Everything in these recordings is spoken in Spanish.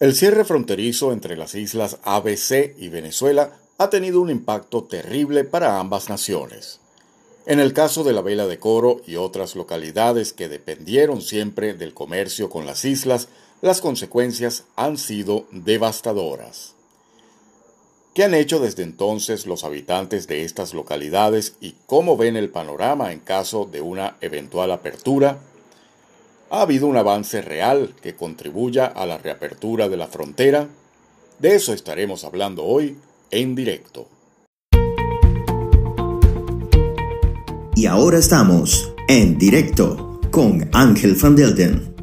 El cierre fronterizo entre las islas ABC y Venezuela ha tenido un impacto terrible para ambas naciones. En el caso de la vela de Coro y otras localidades que dependieron siempre del comercio con las islas, las consecuencias han sido devastadoras. ¿Qué han hecho desde entonces los habitantes de estas localidades y cómo ven el panorama en caso de una eventual apertura? ¿Ha habido un avance real que contribuya a la reapertura de la frontera? De eso estaremos hablando hoy en directo. Y ahora estamos en directo con Ángel Van Delden.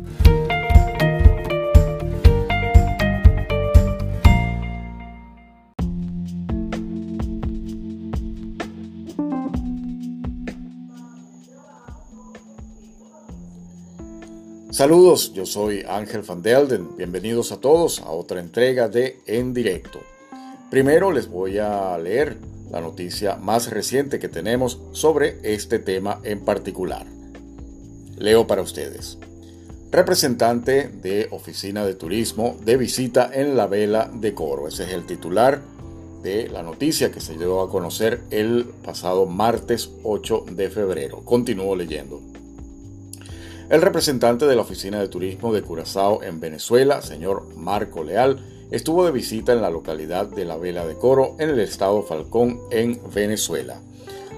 Saludos, yo soy Ángel Van Delden. Bienvenidos a todos a otra entrega de En Directo. Primero les voy a leer la noticia más reciente que tenemos sobre este tema en particular. Leo para ustedes. Representante de Oficina de Turismo de visita en la vela de Coro. Ese es el titular de la noticia que se dio a conocer el pasado martes 8 de febrero. Continúo leyendo. El representante de la Oficina de Turismo de Curazao en Venezuela, señor Marco Leal, estuvo de visita en la localidad de La Vela de Coro, en el estado Falcón, en Venezuela.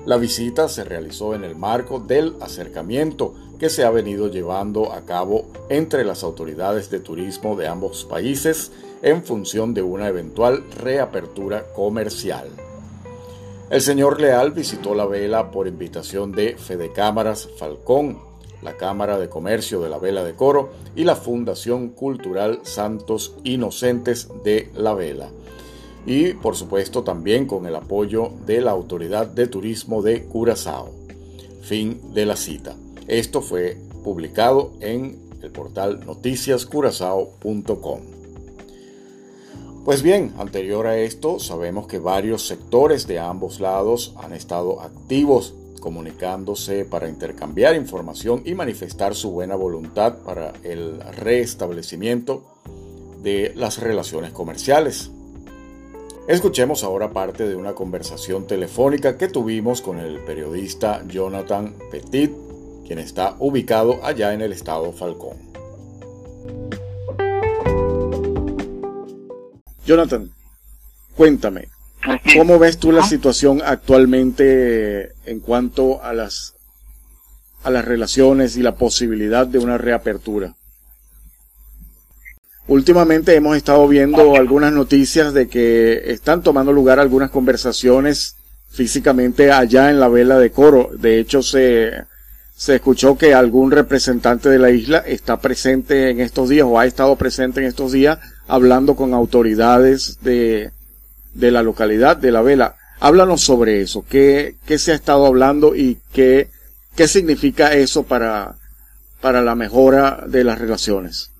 La visita se realizó en el marco del acercamiento que se ha venido llevando a cabo entre las autoridades de turismo de ambos países en función de una eventual reapertura comercial. El señor Leal visitó la vela por invitación de Fede Cámaras Falcón, la Cámara de Comercio de la Vela de Coro y la Fundación Cultural Santos Inocentes de la Vela. Y por supuesto también con el apoyo de la Autoridad de Turismo de Curazao. Fin de la cita. Esto fue publicado en el portal noticiascurazao.com. Pues bien, anterior a esto, sabemos que varios sectores de ambos lados han estado activos comunicándose para intercambiar información y manifestar su buena voluntad para el restablecimiento de las relaciones comerciales. Escuchemos ahora parte de una conversación telefónica que tuvimos con el periodista Jonathan Petit, quien está ubicado allá en el estado Falcón. Jonathan, cuéntame, ¿Cómo ves tú la situación actualmente en cuanto a las a las relaciones y la posibilidad de una reapertura? Últimamente hemos estado viendo algunas noticias de que están tomando lugar algunas conversaciones físicamente allá en la vela de coro. De hecho, se, se escuchó que algún representante de la isla está presente en estos días o ha estado presente en estos días hablando con autoridades de, de la localidad de La Vela. Háblanos sobre eso, qué, qué se ha estado hablando y qué, qué significa eso para, para la mejora de las relaciones.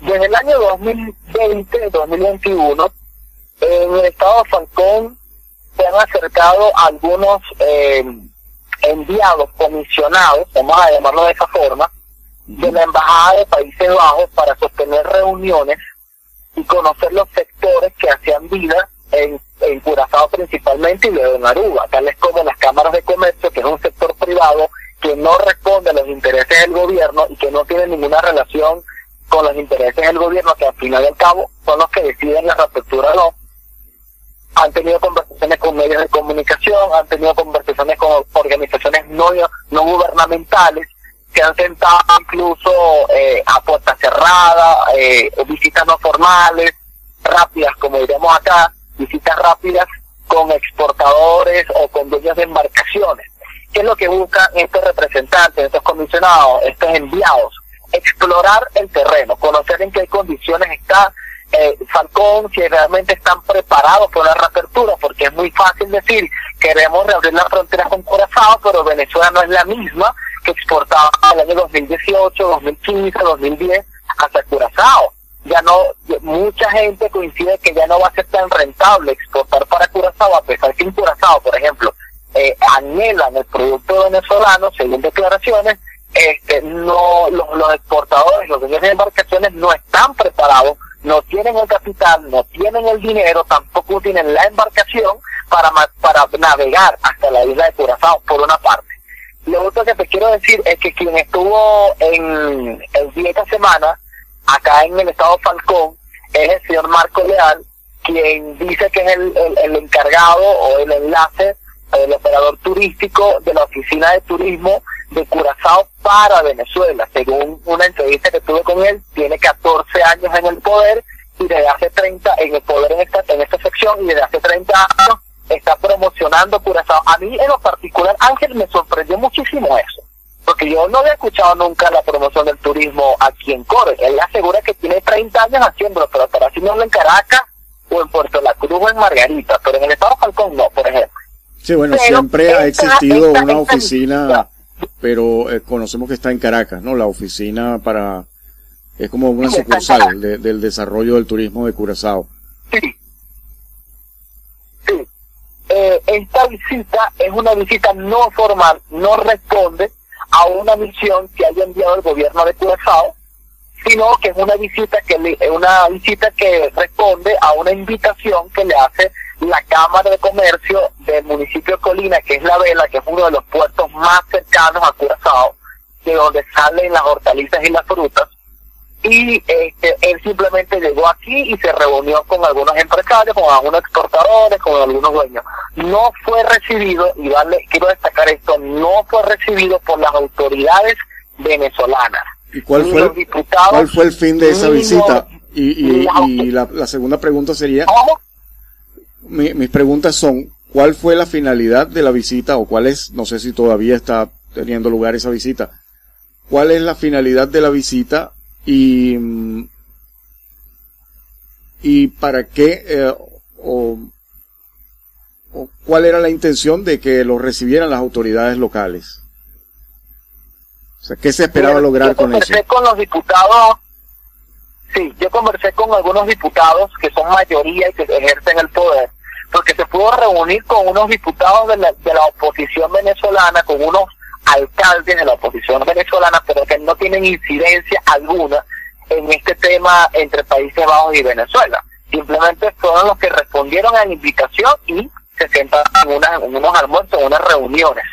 Desde el año 2020-2021, en el estado de Falcón se han acercado algunos eh, enviados, comisionados, vamos a llamarlo de esa forma, de la Embajada de Países Bajos para sostener reuniones y conocer los sectores que hacían vida en, en Curazao principalmente y luego en Aruba, tales como las cámaras de comercio, que es un sector privado que no responde a los intereses del gobierno y que no tiene ninguna relación con los intereses del gobierno, que al final y al cabo son los que deciden la reapertura o no. Han tenido conversaciones con medios de comunicación, han tenido conversaciones con organizaciones no, no gubernamentales, se han sentado incluso eh, a puerta cerrada, eh, visitas no formales, rápidas, como diríamos acá, visitas rápidas con exportadores o con dueños de embarcaciones. ¿Qué es lo que buscan estos representantes, estos comisionados, estos enviados? Explorar el terreno, conocer en qué condiciones está eh, Falcón, si realmente están preparados para la reapertura, porque es muy fácil decir, queremos reabrir la frontera con Curazao, pero Venezuela no es la misma que exportaba en el año 2018, 2015, 2010 hasta Curazao. Ya no, mucha gente coincide que ya no va a ser tan rentable exportar para Curazao, a pesar que en Curazao, por ejemplo, eh, anhelan el producto venezolano, según declaraciones, este, no, los, los exportadores, los dueños de embarcaciones no están preparados, no tienen el capital, no tienen el dinero, tampoco tienen la embarcación para, para navegar hasta la isla de Curazao, por una parte. Lo otro que te quiero decir es que quien estuvo en el día esta semana, acá en el estado Falcón, es el señor Marco Leal, quien dice que es el, el encargado o el enlace, el operador turístico de la Oficina de Turismo de Curazao para Venezuela. Según una entrevista que tuve con él, tiene 14 años en el poder y desde hace 30 en el poder en esta, en esta sección y desde hace 30 años está promocionando Curazao. A mí en lo particular, Ángel, me sorprendió muchísimo eso. Porque yo no había escuchado nunca la promoción del turismo aquí en Core. Él asegura que tiene 30 años haciéndolo, pero para no en Caracas o en Puerto La Cruz o en Margarita. Pero en el Estado Falcón no, por ejemplo. Sí, bueno, siempre ha existido una oficina pero eh, conocemos que está en Caracas, ¿no? La oficina para, es como una sucursal del desarrollo del turismo de Curazao. Sí. Eh, esta visita es una visita no formal, no responde a una misión que haya enviado el gobierno de Curazao, sino que es una visita que una visita que responde a una invitación que le hace la Cámara de Comercio del municipio de Colina, que es la Vela, que es uno de los puertos más cercanos a Curazao, de donde salen las hortalizas y las frutas. Y este, él simplemente llegó aquí y se reunió con algunos empresarios, con algunos exportadores, con algunos dueños. No fue recibido, y vale, quiero destacar esto, no fue recibido por las autoridades venezolanas. ¿Y cuál, fue, cuál fue el fin de esa visita? Y, y, la, la, segunda pregunta sería, mis preguntas son, ¿cuál fue la finalidad de la visita o cuál es, no sé si todavía está teniendo lugar esa visita, cuál es la finalidad de la visita y, y para qué eh, o, cuál era la intención de que lo recibieran las autoridades locales? O sea, ¿qué se esperaba lograr con eso? con los diputados Sí, yo conversé con algunos diputados que son mayoría y que ejercen el poder porque se pudo reunir con unos diputados de la, de la oposición venezolana, con unos alcaldes de la oposición venezolana, pero que no tienen incidencia alguna en este tema entre Países Bajos y Venezuela. Simplemente fueron los que respondieron a la invitación y se sentaron en, una, unos almuerzos, en unas reuniones.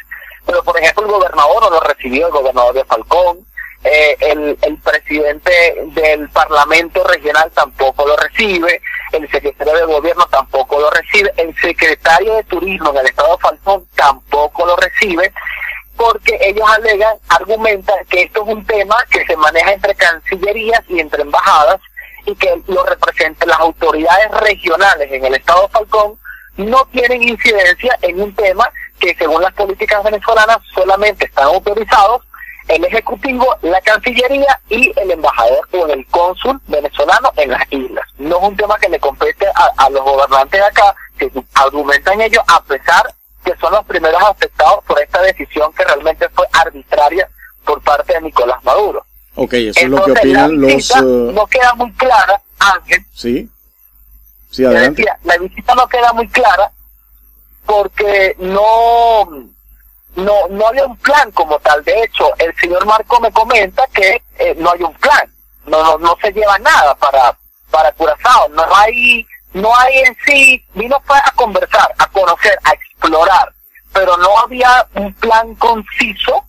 Pero, por ejemplo, el gobernador no lo recibió, el gobernador de Falcón, eh, el, el presidente del Parlamento Regional tampoco lo recibe, el secretario de Gobierno tampoco lo recibe, el secretario de Turismo en el Estado de Falcón tampoco lo recibe, porque ellos alegan, argumentan que esto es un tema que se maneja entre cancillerías y entre embajadas y que lo representan las autoridades regionales en el Estado Falcón no tienen incidencia en un tema que según las políticas venezolanas solamente están autorizados el Ejecutivo, la Cancillería y el embajador o el cónsul venezolano en las islas. No es un tema que le compete a, los gobernantes de acá, que argumentan ellos a pesar que son los primeros afectados por esta decisión que realmente fue arbitraria por parte de Nicolás Maduro. Ok, eso es lo que opinan los... Uh, no queda muy clara, Ángel. Sí. Sí, adelante. la visita no queda muy clara porque no no, no había un plan como tal. De hecho, el señor Marco me comenta que eh, no hay un plan, no, no, no se lleva nada para, para Curazao, no hay, no hay en sí, vino a conversar, a conocer, a explorar, pero no había un plan conciso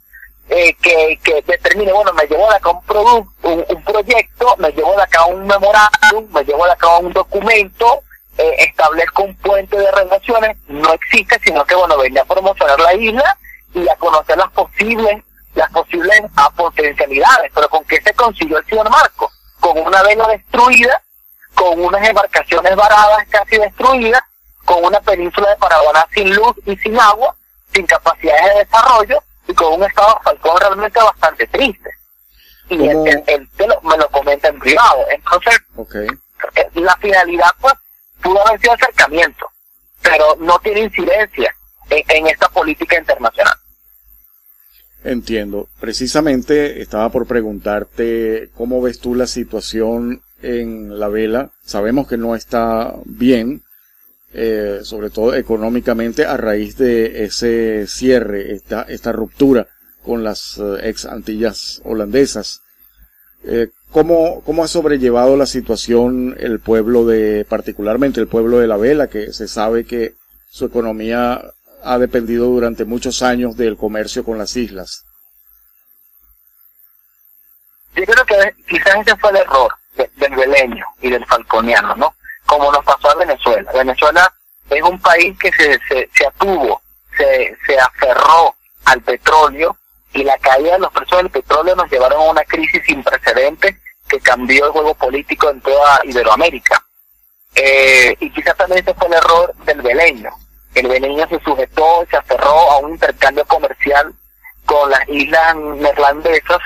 eh, que, que determine, bueno, me llevo de acá un, producto, un, proyecto, me llevo de acá un memorándum, me llevo de acá un documento, eh, establezco un puente de relaciones, no existe, sino que, bueno, venía a promocionar la isla y a conocer las posibles las posibles potencialidades. Pero ¿con qué se consiguió el señor Marco? Con una vela destruida, con unas embarcaciones varadas casi destruidas, con una península de Paraguaná sin luz y sin agua, sin capacidades de desarrollo y con un estado Falcón realmente bastante triste. Y él, me lo comenta en privado. Entonces, eh, la finalidad pues pudo haber sido acercamiento, pero no tiene incidencia en esta política internacional. Entiendo. Precisamente estaba por preguntarte cómo ves tú la situación en la vela. Sabemos que no está bien, eh, sobre todo económicamente a raíz de ese cierre, esta, ruptura con las eh, ex Antillas holandesas. Eh, ¿cómo, ¿Cómo ha sobrellevado la situación el pueblo de, particularmente el pueblo de la vela, que se sabe que su economía ha dependido durante muchos años del comercio con las islas? Yo creo que quizás ese fue el error del veleño y del falconiano, ¿no? Como nos pasó a Venezuela. Venezuela es un país que se, se, se atuvo, se, se aferró al petróleo y la caída de los precios del petróleo nos llevaron a una crisis sin precedentes que cambió el juego político en toda Iberoamérica. Eh, y quizás también ese fue el error del veleño. El veleño se sujetó y se aferró a un intercambio comercial con las islas neerlandesas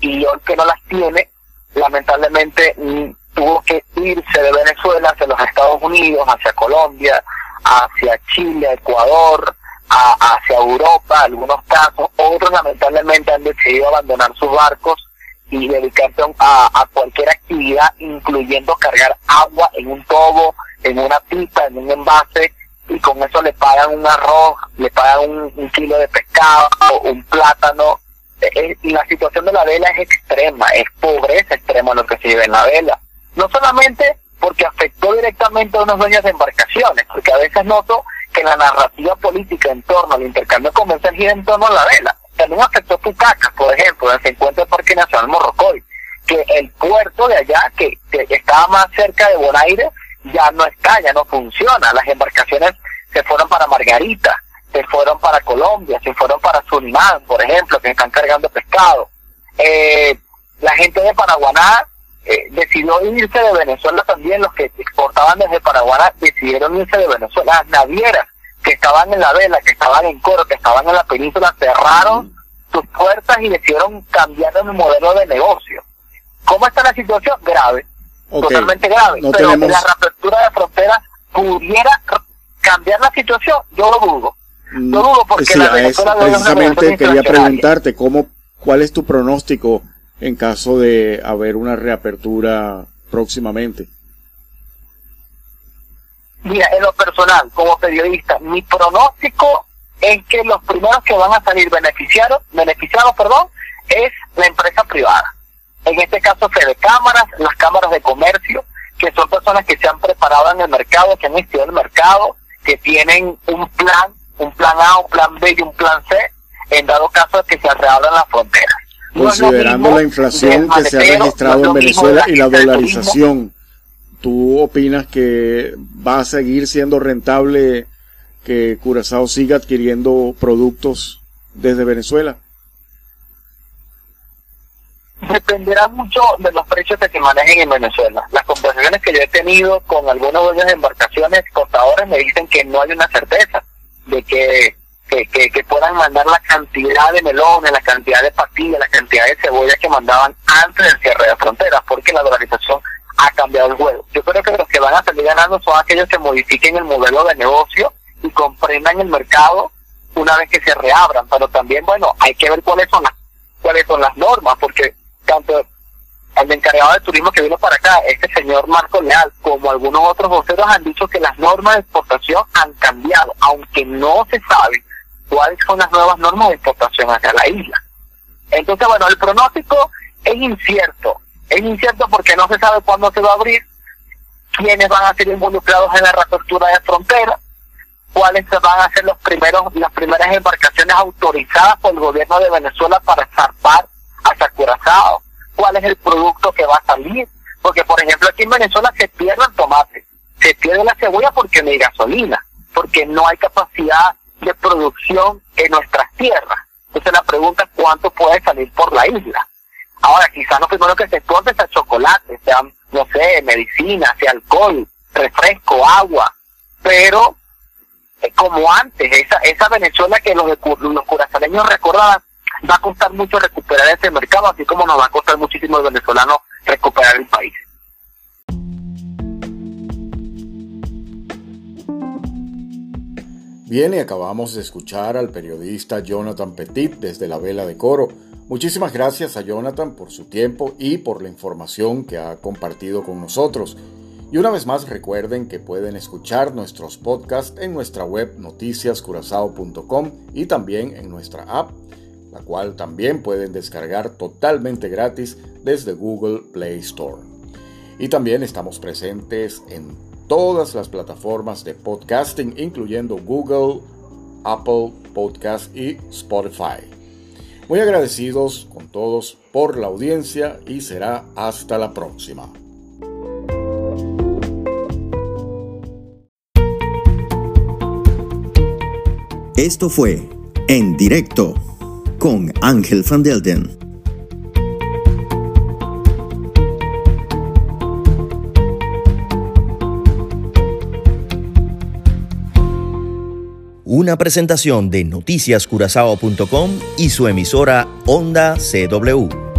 y hoy que no las tiene, lamentablemente mm, tuvo que irse de Venezuela hacia los Estados Unidos, hacia Colombia, hacia Chile, Ecuador, hacia Europa, algunos casos, otros lamentablemente han decidido abandonar sus barcos y dedicarse a, cualquier actividad, incluyendo cargar agua en un tobo, en una pipa, en un envase, y con eso le pagan un arroz, le pagan un, kilo de pescado, un plátano. Y e, e, la situación de la vela es extrema, es pobreza extrema lo que se vive en la vela. No solamente porque afectó directamente a unos dueños de embarcaciones, porque a veces noto que la narrativa política en torno al intercambio comercial gira en torno a la vela. También afectó Tucacas, por ejemplo, donde se encuentra el Parque Nacional Morrocoy, que el puerto de allá, que, estaba más cerca de Bonaire, ya no está, ya no funciona. Las embarcaciones se fueron para Margarita, se fueron para Colombia, se fueron para Surinam, por ejemplo, que están cargando pescado. Eh, la gente de Paraguaná eh, decidió irse de Venezuela también, los que exportaban desde Paraguay decidieron irse de Venezuela. Las navieras que estaban en la vela, que estaban en Coro, que estaban en la península, cerraron sus puertas y decidieron cambiar el modelo de negocio. ¿Cómo está la situación? Grave, totalmente grave. Pero que la reapertura de fronteras pudiera cambiar la situación, yo lo dudo. Dudo porque la Venezuela precisamente quería preguntarte cómo, cuál es tu pronóstico en caso de haber una reapertura próximamente? Mira, en lo personal, como periodista, mi pronóstico es que los primeros que van a salir beneficiados, beneficiados, perdón, es la empresa privada. En este caso, Fede Cámaras, las cámaras de comercio, que son personas que se han preparado en el mercado, que han estudiado el mercado, que tienen un plan, un plan A, un plan B y un plan C, en dado caso de que se reabran las fronteras. Considerando la inflación que se ha registrado en Venezuela y la dolarización, ¿tú opinas que va a seguir siendo rentable que Curazao siga adquiriendo productos desde Venezuela? Dependerá mucho de los precios que se manejen en Venezuela. Las conversaciones que yo he tenido con algunos dueños de embarcaciones exportadores me dicen que no hay una certeza de que que, que, puedan mandar la cantidad de melones, la cantidad de pastillas, la cantidad de cebollas que mandaban antes del cierre de fronteras, porque la dolarización ha cambiado el juego. Yo creo que los que van a salir ganando son aquellos que modifiquen el modelo de negocio y comprendan el mercado una vez que se reabran, pero también, bueno, hay que ver cuáles son las, cuáles son las normas, porque tanto el encargado de turismo que vino para acá, este señor Marco Leal, como algunos otros voceros han dicho que las normas de exportación han cambiado, aunque no se sabe cuáles son las nuevas normas de exportación hacia la isla. Entonces, bueno, el pronóstico es incierto. Es incierto porque no se sabe cuándo se va a abrir, quiénes van a ser involucrados en la reapertura de fronteras, cuáles van a ser los primeros, las primeras embarcaciones autorizadas por el gobierno de Venezuela para zarpar hacia Curazao, cuál es el producto que va a salir. Porque, por ejemplo, aquí en Venezuela se pierde el tomate, se pierde la cebolla porque no hay gasolina, porque no hay capacidad de producción en nuestras tierras. Entonces la pregunta es cuánto puede salir por la isla. Ahora, quizás lo primero que se exporte sea chocolate, sea, no sé, medicina, sea alcohol, refresco, agua, pero eh, como antes, esa, esa Venezuela que los, los curazaneños recordaban, va a costar mucho recuperar ese mercado, así como nos va a costar muchísimo el venezolano recuperar el país. Bien, y acabamos de escuchar al periodista Jonathan Petit desde la Vela de Coro. Muchísimas gracias a Jonathan por su tiempo y por la información que ha compartido con nosotros. Y una vez más recuerden que pueden escuchar nuestros podcasts en nuestra web noticiascurazao.com y también en nuestra app la cual también pueden descargar totalmente gratis desde Google Play Store. Y también estamos presentes en todas las plataformas de podcasting, incluyendo Google, Apple Podcast y Spotify. Muy agradecidos con todos por la audiencia y será hasta la próxima. Esto fue En Directo con Ángel Van Delden. Una presentación de noticiascurazao.com y su emisora Onda CW.